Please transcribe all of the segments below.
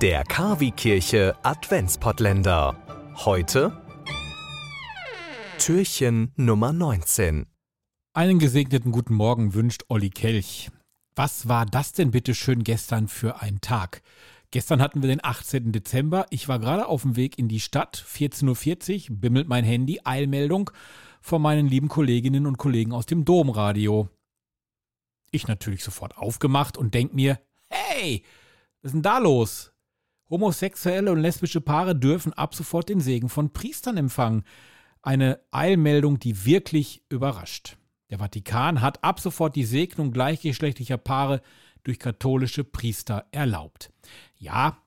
Der Kavi-Kirche Adventspottländer. Heute Türchen Nummer 19. Einen gesegneten guten Morgen wünscht Olli Kelch. Was war das denn bitte schön gestern für ein Tag? Gestern hatten wir den 18. Dezember. Ich war gerade auf dem Weg in die Stadt. 14.40 Uhr bimmelt mein Handy. Eilmeldung von meinen lieben Kolleginnen und Kollegen aus dem Domradio. Ich natürlich sofort aufgemacht und denk mir, hey, was ist denn da los? Homosexuelle und lesbische Paare dürfen ab sofort den Segen von Priestern empfangen. Eine Eilmeldung, die wirklich überrascht. Der Vatikan hat ab sofort die Segnung gleichgeschlechtlicher Paare durch katholische Priester erlaubt. Ja,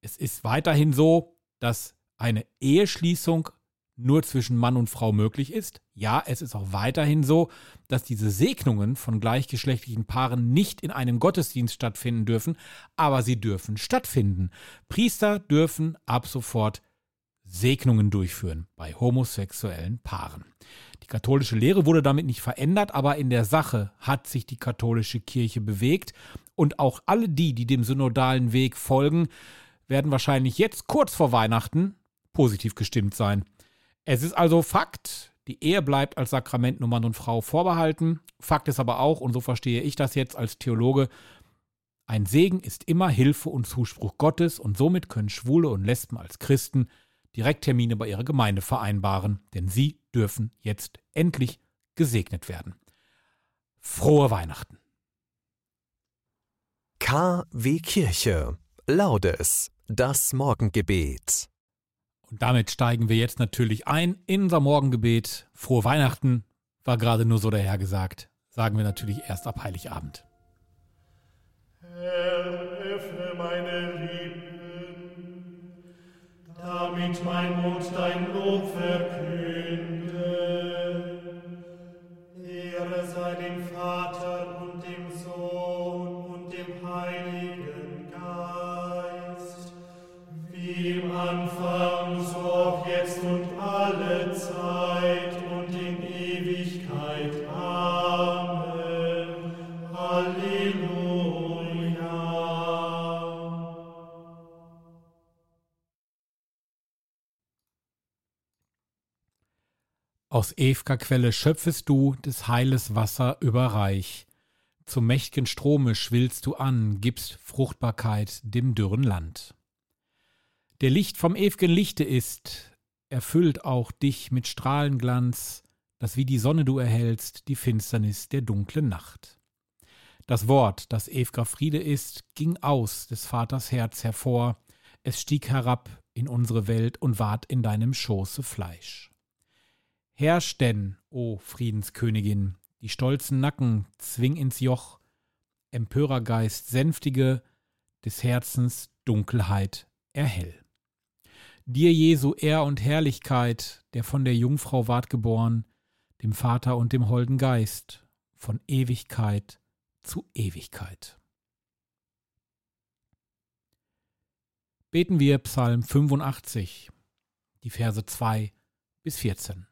es ist weiterhin so, dass eine Eheschließung nur zwischen Mann und Frau möglich ist. Ja, es ist auch weiterhin so, dass diese Segnungen von gleichgeschlechtlichen Paaren nicht in einem Gottesdienst stattfinden dürfen, aber sie dürfen stattfinden. Priester dürfen ab sofort Segnungen durchführen bei homosexuellen Paaren. Die katholische Lehre wurde damit nicht verändert, aber in der Sache hat sich die katholische Kirche bewegt und auch alle die, die dem synodalen Weg folgen, werden wahrscheinlich jetzt kurz vor Weihnachten positiv gestimmt sein. Es ist also Fakt, die Ehe bleibt als Sakrament nur Mann und Frau vorbehalten. Fakt ist aber auch, und so verstehe ich das jetzt als Theologe, ein Segen ist immer Hilfe und Zuspruch Gottes und somit können Schwule und Lesben als Christen Direkttermine bei ihrer Gemeinde vereinbaren, denn sie dürfen jetzt endlich gesegnet werden. Frohe Weihnachten. KW Kirche. Laudes. Das Morgengebet. Und damit steigen wir jetzt natürlich ein in unser Morgengebet. Frohe Weihnachten war gerade nur so dahergesagt. Sagen wir natürlich erst ab Heiligabend. Herr, öffne meine Lippen, damit mein Mund dein Lob verkünde. Ehre sei dem Vater und dem Sohn und dem Heiligen Aus Ew'ger Quelle schöpfest du des Heiles Wasser überreich. Zum mächtigen Strome schwillst du an, gibst Fruchtbarkeit dem dürren Land. Der Licht vom ew'gen Lichte ist, erfüllt auch dich mit Strahlenglanz, das wie die Sonne du erhältst die Finsternis der dunklen Nacht. Das Wort, das ew'ger Friede ist, ging aus des Vaters Herz hervor, es stieg herab in unsere Welt und ward in deinem Schoße Fleisch. Herrsch denn, o Friedenskönigin, die stolzen Nacken zwing ins Joch, Empörergeist sänftige, des Herzens Dunkelheit erhell. Dir Jesu Ehr und Herrlichkeit, der von der Jungfrau ward geboren, dem Vater und dem holden Geist, von Ewigkeit zu Ewigkeit. Beten wir Psalm 85, die Verse 2 bis 14.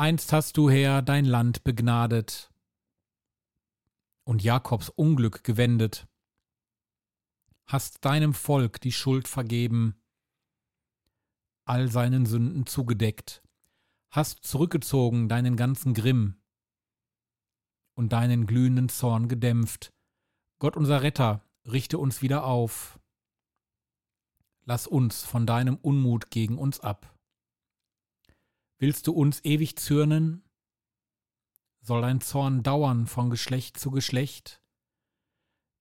Einst hast du, Herr, dein Land begnadet und Jakobs Unglück gewendet, hast deinem Volk die Schuld vergeben, all seinen Sünden zugedeckt, hast zurückgezogen deinen ganzen Grimm und deinen glühenden Zorn gedämpft. Gott unser Retter, richte uns wieder auf. Lass uns von deinem Unmut gegen uns ab. Willst du uns ewig zürnen? Soll dein Zorn dauern von Geschlecht zu Geschlecht?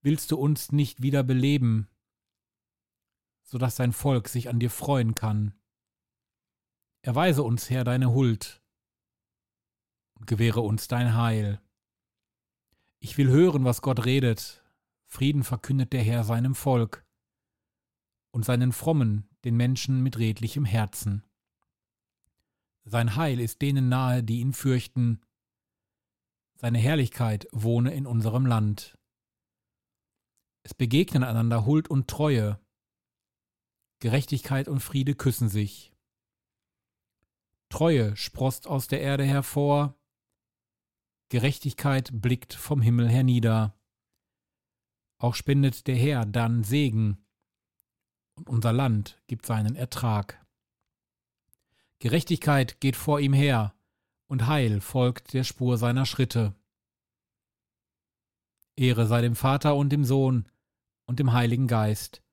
Willst du uns nicht wieder beleben, so dass dein Volk sich an dir freuen kann? Erweise uns, Herr, deine Huld und gewähre uns dein Heil. Ich will hören, was Gott redet. Frieden verkündet der Herr seinem Volk und seinen Frommen, den Menschen mit redlichem Herzen. Sein Heil ist denen nahe, die ihn fürchten. Seine Herrlichkeit wohne in unserem Land. Es begegnen einander Huld und Treue. Gerechtigkeit und Friede küssen sich. Treue sproßt aus der Erde hervor. Gerechtigkeit blickt vom Himmel hernieder. Auch spendet der Herr dann Segen und unser Land gibt seinen Ertrag. Gerechtigkeit geht vor ihm her und Heil folgt der Spur seiner Schritte. Ehre sei dem Vater und dem Sohn und dem Heiligen Geist,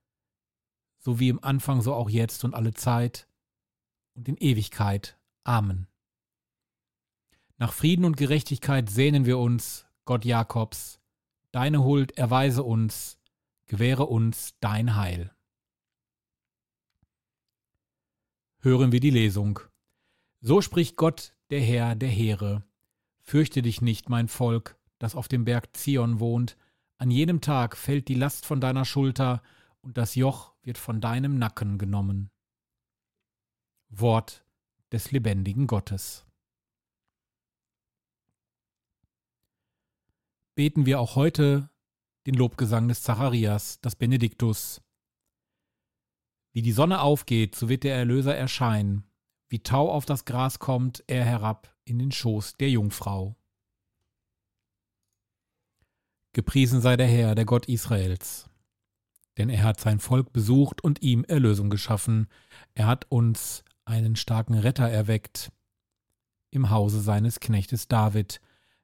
so wie im Anfang so auch jetzt und alle Zeit und in Ewigkeit. Amen. Nach Frieden und Gerechtigkeit sehnen wir uns, Gott Jakobs, deine Huld erweise uns, gewähre uns dein Heil. Hören wir die Lesung. So spricht Gott, der Herr der Heere. Fürchte dich nicht, mein Volk, das auf dem Berg Zion wohnt, an jenem Tag fällt die Last von deiner Schulter, und das Joch wird von deinem Nacken genommen. Wort des lebendigen Gottes. Beten wir auch heute den Lobgesang des Zacharias, das Benediktus. Wie die Sonne aufgeht, so wird der Erlöser erscheinen, wie Tau auf das Gras kommt er herab in den Schoß der Jungfrau. Gepriesen sei der Herr, der Gott Israels. Denn er hat sein Volk besucht und ihm Erlösung geschaffen. Er hat uns einen starken Retter erweckt im Hause seines Knechtes David.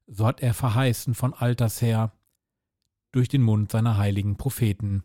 So hat er verheißen von alters her durch den Mund seiner heiligen Propheten.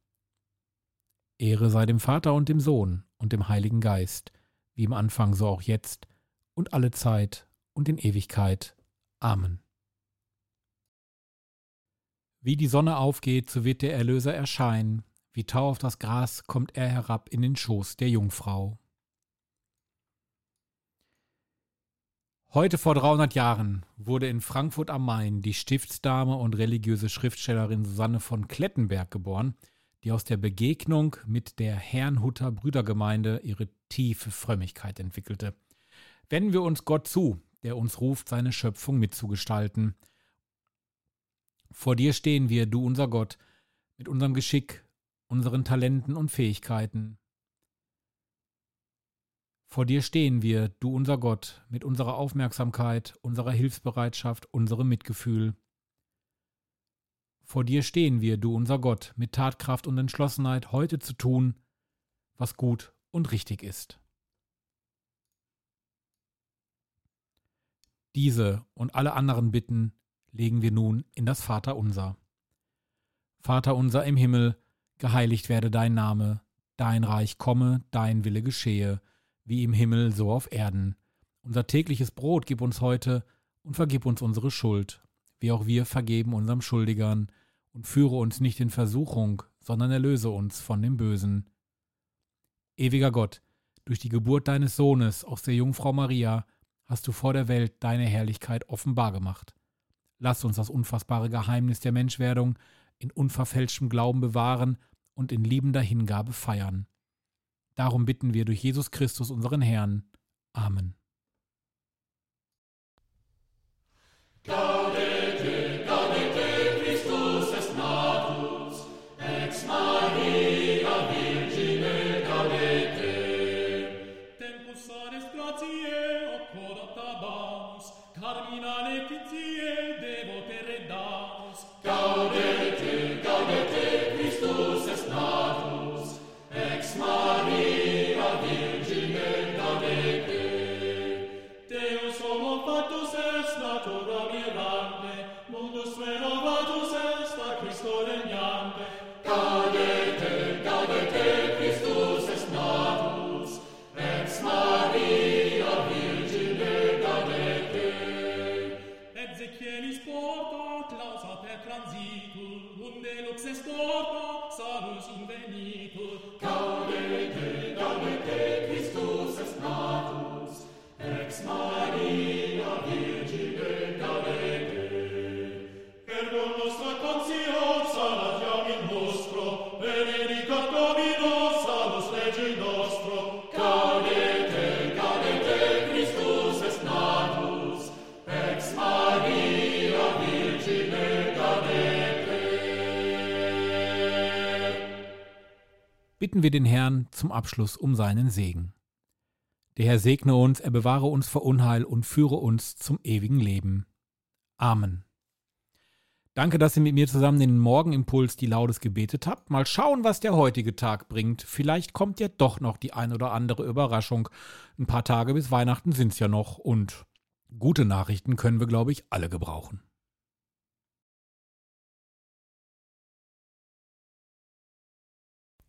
Ehre sei dem Vater und dem Sohn und dem Heiligen Geist, wie im Anfang so auch jetzt und alle Zeit und in Ewigkeit. Amen. Wie die Sonne aufgeht, so wird der Erlöser erscheinen, wie Tau auf das Gras kommt er herab in den Schoß der Jungfrau. Heute vor 300 Jahren wurde in Frankfurt am Main die Stiftsdame und religiöse Schriftstellerin Susanne von Klettenberg geboren, die aus der Begegnung mit der Herrnhuter Brüdergemeinde ihre tiefe Frömmigkeit entwickelte. Wenden wir uns Gott zu, der uns ruft, seine Schöpfung mitzugestalten. Vor dir stehen wir, du unser Gott, mit unserem Geschick, unseren Talenten und Fähigkeiten. Vor dir stehen wir, du unser Gott, mit unserer Aufmerksamkeit, unserer Hilfsbereitschaft, unserem Mitgefühl. Vor dir stehen wir, du unser Gott, mit Tatkraft und Entschlossenheit, heute zu tun, was gut und richtig ist. Diese und alle anderen Bitten legen wir nun in das Vaterunser. Vater unser im Himmel, geheiligt werde dein Name, dein Reich komme, dein Wille geschehe, wie im Himmel so auf Erden. Unser tägliches Brot gib uns heute und vergib uns unsere Schuld, wie auch wir vergeben unserem Schuldigern, und führe uns nicht in Versuchung, sondern erlöse uns von dem Bösen. Ewiger Gott, durch die Geburt deines Sohnes aus der Jungfrau Maria hast du vor der Welt deine Herrlichkeit offenbar gemacht. Lass uns das unfassbare Geheimnis der Menschwerdung in unverfälschtem Glauben bewahren und in liebender Hingabe feiern. Darum bitten wir durch Jesus Christus, unseren Herrn. Amen. Transitur, unde lux est orto, salus invenitur. Gaudete, Bitten wir den Herrn zum Abschluss um seinen Segen. Der Herr segne uns, er bewahre uns vor Unheil und führe uns zum ewigen Leben. Amen. Danke, dass ihr mit mir zusammen den Morgenimpuls die Laudes gebetet habt. Mal schauen, was der heutige Tag bringt. Vielleicht kommt ja doch noch die ein oder andere Überraschung. Ein paar Tage bis Weihnachten sind's ja noch und gute Nachrichten können wir, glaube ich, alle gebrauchen.